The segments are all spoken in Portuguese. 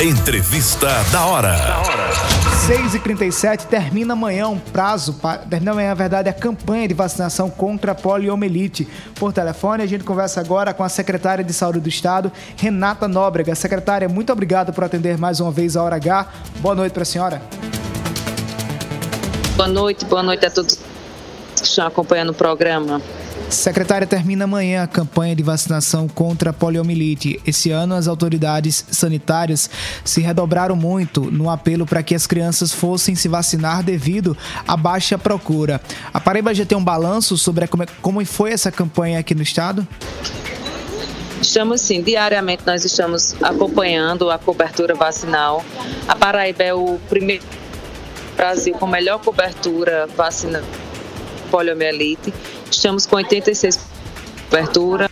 Entrevista da hora. 6h37 termina amanhã um prazo, termina amanhã, na verdade, a campanha de vacinação contra a poliomielite. Por telefone, a gente conversa agora com a secretária de Saúde do Estado, Renata Nóbrega. Secretária, muito obrigado por atender mais uma vez a Hora H. Boa noite para a senhora. Boa noite, boa noite a todos que estão acompanhando o programa. Secretária, termina amanhã a campanha de vacinação contra a poliomielite. Esse ano, as autoridades sanitárias se redobraram muito no apelo para que as crianças fossem se vacinar devido à baixa procura. A Paraíba já tem um balanço sobre como foi essa campanha aqui no estado? Estamos sim, diariamente nós estamos acompanhando a cobertura vacinal. A Paraíba é o primeiro Brasil com melhor cobertura vacinal poliomielite. Estamos com 86 cobertura,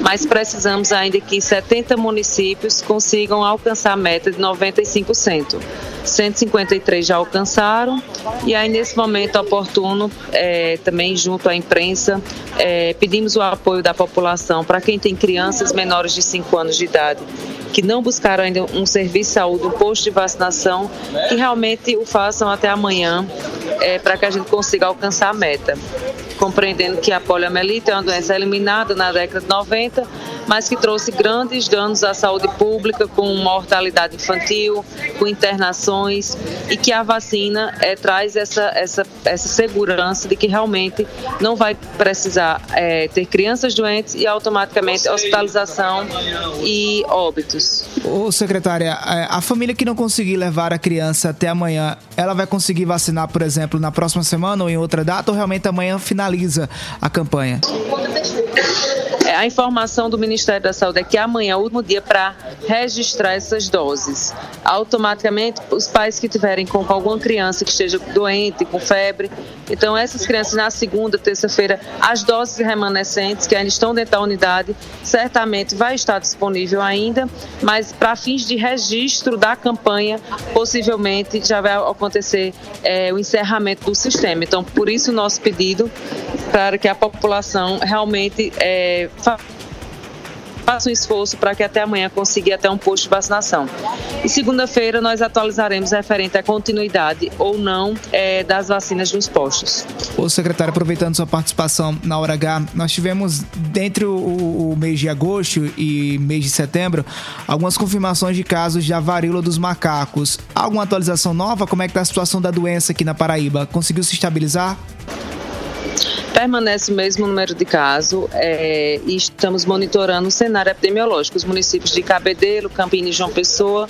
mas precisamos ainda que 70 municípios consigam alcançar a meta de 95%. 153 já alcançaram e aí nesse momento oportuno, é, também junto à imprensa, é, pedimos o apoio da população para quem tem crianças menores de 5 anos de idade que não buscaram ainda um serviço de saúde, um posto de vacinação, que realmente o façam até amanhã, é, para que a gente consiga alcançar a meta compreendendo que a poliomielite é uma doença eliminada na década de 90, mas que trouxe grandes danos à saúde pública, com mortalidade infantil, com internações, e que a vacina é, traz essa, essa, essa segurança de que realmente não vai precisar é, ter crianças doentes e automaticamente hospitalização e óbitos. Ô, secretária, é, a família que não conseguir levar a criança até amanhã, ela vai conseguir vacinar, por exemplo, na próxima semana ou em outra data, ou realmente amanhã finaliza a campanha? A informação do Ministério da Saúde é que amanhã é o último dia para registrar essas doses. Automaticamente, os pais que tiverem com alguma criança que esteja doente, com febre, então essas crianças na segunda, terça-feira, as doses remanescentes que ainda estão dentro da unidade, certamente vai estar disponível ainda, mas para fins de registro da campanha, possivelmente já vai acontecer é, o encerramento do sistema. Então, por isso o nosso pedido para que a população realmente é, faça um esforço para que até amanhã consiga até um posto de vacinação. E segunda-feira nós atualizaremos referente à continuidade ou não é, das vacinas nos postos. Ô secretário, aproveitando sua participação na hora H, nós tivemos, dentre o, o mês de agosto e mês de setembro, algumas confirmações de casos de varíola dos macacos. Alguma atualização nova? Como é que está a situação da doença aqui na Paraíba? Conseguiu se estabilizar? Permanece o mesmo número de casos é, e estamos monitorando o cenário epidemiológico. Os municípios de Cabedelo, Campina e João Pessoa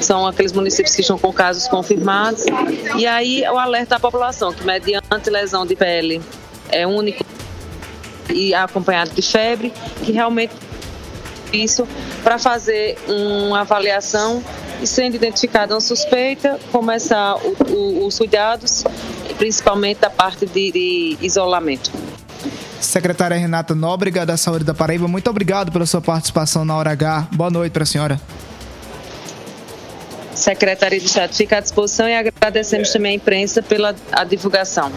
são aqueles municípios que estão com casos confirmados. E aí o alerta à população que mediante lesão de pele é único e acompanhado de febre, que realmente isso para fazer uma avaliação e sendo identificada uma suspeita, começar os cuidados principalmente da parte de, de isolamento. Secretária Renata Nóbrega da Saúde da Paraíba, muito obrigado pela sua participação na Hora H. Boa noite para a senhora. Secretaria de Estado fica à disposição e agradecemos também à imprensa pela a divulgação.